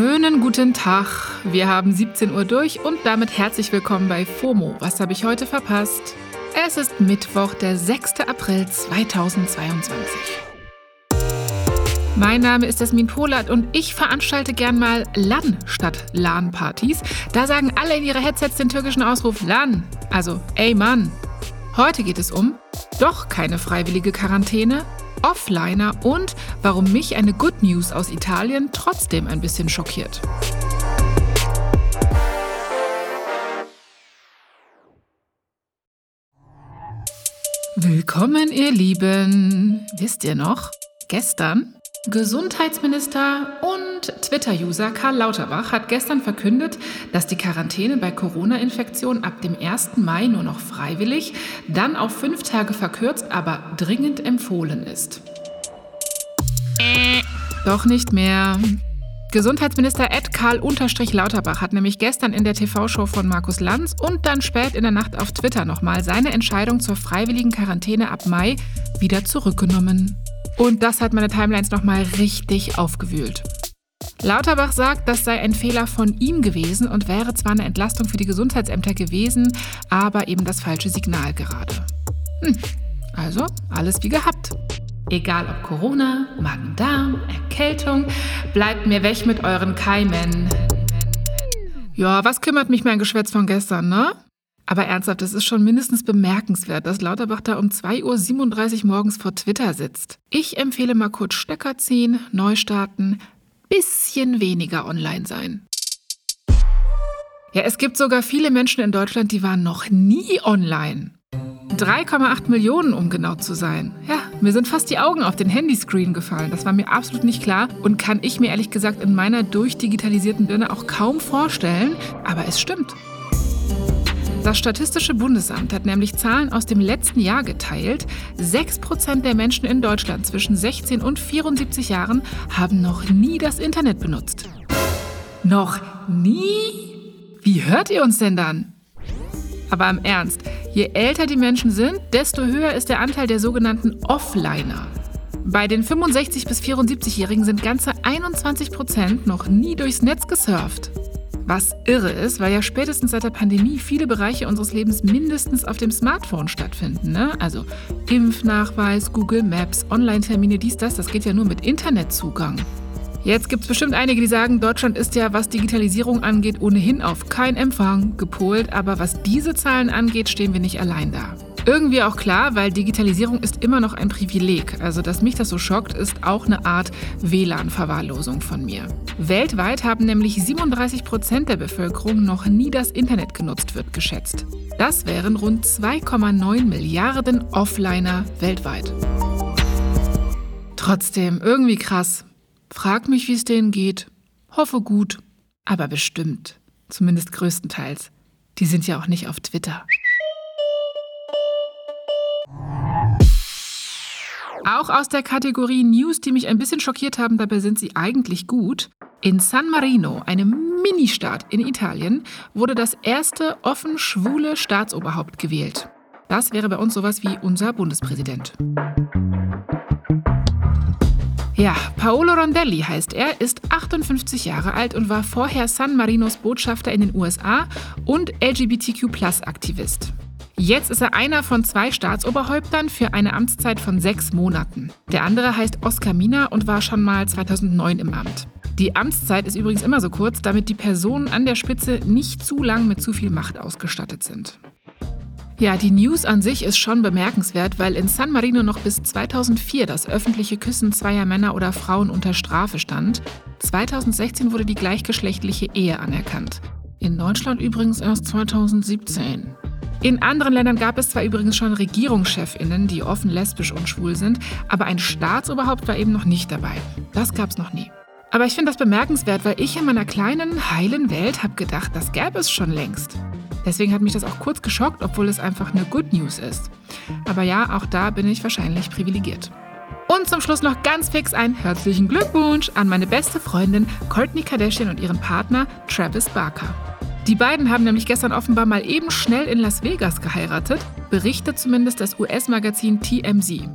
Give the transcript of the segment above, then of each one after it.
Schönen guten Tag. Wir haben 17 Uhr durch und damit herzlich willkommen bei FOMO. Was habe ich heute verpasst? Es ist Mittwoch, der 6. April 2022. Mein Name ist Jasmin Polat und ich veranstalte gern mal LAN statt LAN-Partys. Da sagen alle in ihre Headsets den türkischen Ausruf LAN, also ey Mann. Heute geht es um doch keine freiwillige Quarantäne, Offliner und warum mich eine Good News aus Italien trotzdem ein bisschen schockiert. Willkommen, ihr Lieben. Wisst ihr noch? Gestern Gesundheitsminister und Twitter-User Karl Lauterbach hat gestern verkündet, dass die Quarantäne bei Corona-Infektionen ab dem 1. Mai nur noch freiwillig, dann auf fünf Tage verkürzt, aber dringend empfohlen ist. Doch nicht mehr. Gesundheitsminister Ed Karl Lauterbach hat nämlich gestern in der TV-Show von Markus Lanz und dann spät in der Nacht auf Twitter nochmal seine Entscheidung zur freiwilligen Quarantäne ab Mai wieder zurückgenommen. Und das hat meine Timelines nochmal richtig aufgewühlt. Lauterbach sagt, das sei ein Fehler von ihm gewesen und wäre zwar eine Entlastung für die Gesundheitsämter gewesen, aber eben das falsche Signal gerade. Hm, also alles wie gehabt. Egal ob Corona, Magen-Darm, Erkältung, bleibt mir weg mit euren Keimen. Ja, was kümmert mich mein Geschwätz von gestern, ne? Aber ernsthaft, es ist schon mindestens bemerkenswert, dass Lauterbach da um 2.37 Uhr morgens vor Twitter sitzt. Ich empfehle mal kurz Stecker ziehen, neu starten, bisschen weniger online sein. Ja, es gibt sogar viele Menschen in Deutschland, die waren noch nie online. 3,8 Millionen, um genau zu sein. Ja, mir sind fast die Augen auf den Handyscreen gefallen. Das war mir absolut nicht klar und kann ich mir ehrlich gesagt in meiner durchdigitalisierten Birne auch kaum vorstellen. Aber es stimmt. Das Statistische Bundesamt hat nämlich Zahlen aus dem letzten Jahr geteilt. 6% der Menschen in Deutschland zwischen 16 und 74 Jahren haben noch nie das Internet benutzt. Noch nie? Wie hört ihr uns denn dann? Aber im Ernst, je älter die Menschen sind, desto höher ist der Anteil der sogenannten Offliner. Bei den 65- bis 74-Jährigen sind ganze 21% noch nie durchs Netz gesurft. Was irre ist, weil ja spätestens seit der Pandemie viele Bereiche unseres Lebens mindestens auf dem Smartphone stattfinden. Ne? Also Impfnachweis, Google Maps, Online-Termine, dies, das, das geht ja nur mit Internetzugang. Jetzt gibt es bestimmt einige, die sagen, Deutschland ist ja, was Digitalisierung angeht, ohnehin auf kein Empfang gepolt, aber was diese Zahlen angeht, stehen wir nicht allein da. Irgendwie auch klar, weil Digitalisierung ist immer noch ein Privileg. Also, dass mich das so schockt, ist auch eine Art WLAN-Verwahrlosung von mir. Weltweit haben nämlich 37 Prozent der Bevölkerung noch nie das Internet genutzt, wird geschätzt. Das wären rund 2,9 Milliarden Offliner weltweit. Trotzdem, irgendwie krass. Frag mich, wie es denen geht. Hoffe gut. Aber bestimmt. Zumindest größtenteils. Die sind ja auch nicht auf Twitter. Auch aus der Kategorie News, die mich ein bisschen schockiert haben, dabei sind sie eigentlich gut. In San Marino, einem Ministaat in Italien, wurde das erste offen schwule Staatsoberhaupt gewählt. Das wäre bei uns sowas wie unser Bundespräsident. Ja, Paolo Rondelli heißt er, ist 58 Jahre alt und war vorher San Marinos Botschafter in den USA und LGBTQ-Aktivist. Jetzt ist er einer von zwei Staatsoberhäuptern für eine Amtszeit von sechs Monaten. Der andere heißt Oskar Mina und war schon mal 2009 im Amt. Die Amtszeit ist übrigens immer so kurz, damit die Personen an der Spitze nicht zu lang mit zu viel Macht ausgestattet sind. Ja, die News an sich ist schon bemerkenswert, weil in San Marino noch bis 2004 das öffentliche Küssen zweier Männer oder Frauen unter Strafe stand. 2016 wurde die gleichgeschlechtliche Ehe anerkannt. In Deutschland übrigens erst 2017. In anderen Ländern gab es zwar übrigens schon Regierungschefinnen, die offen lesbisch und schwul sind, aber ein Staatsoberhaupt war eben noch nicht dabei. Das gab es noch nie. Aber ich finde das bemerkenswert, weil ich in meiner kleinen, heilen Welt habe gedacht, das gäbe es schon längst. Deswegen hat mich das auch kurz geschockt, obwohl es einfach eine Good News ist. Aber ja, auch da bin ich wahrscheinlich privilegiert. Und zum Schluss noch ganz fix ein herzlichen Glückwunsch an meine beste Freundin Courtney Kardashian und ihren Partner Travis Barker. Die beiden haben nämlich gestern offenbar mal eben schnell in Las Vegas geheiratet, berichtet zumindest das US-Magazin TMZ.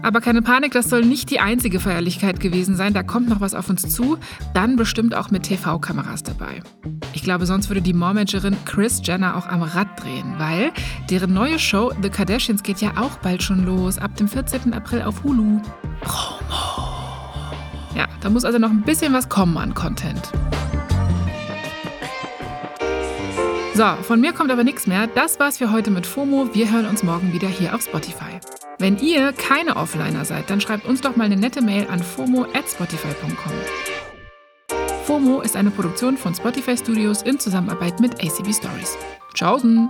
Aber keine Panik, das soll nicht die einzige Feierlichkeit gewesen sein. Da kommt noch was auf uns zu. Dann bestimmt auch mit TV-Kameras dabei. Ich glaube, sonst würde die Moormanagerin Chris Jenner auch am Rad drehen, weil deren neue Show The Kardashians geht ja auch bald schon los. Ab dem 14. April auf Hulu. Promo. Ja, da muss also noch ein bisschen was kommen an Content. So, von mir kommt aber nichts mehr. Das war's für heute mit FOMO. Wir hören uns morgen wieder hier auf Spotify. Wenn ihr keine Offliner seid, dann schreibt uns doch mal eine nette Mail an fomo@spotify.com. FOMO ist eine Produktion von Spotify Studios in Zusammenarbeit mit ACB Stories. Tschaußen!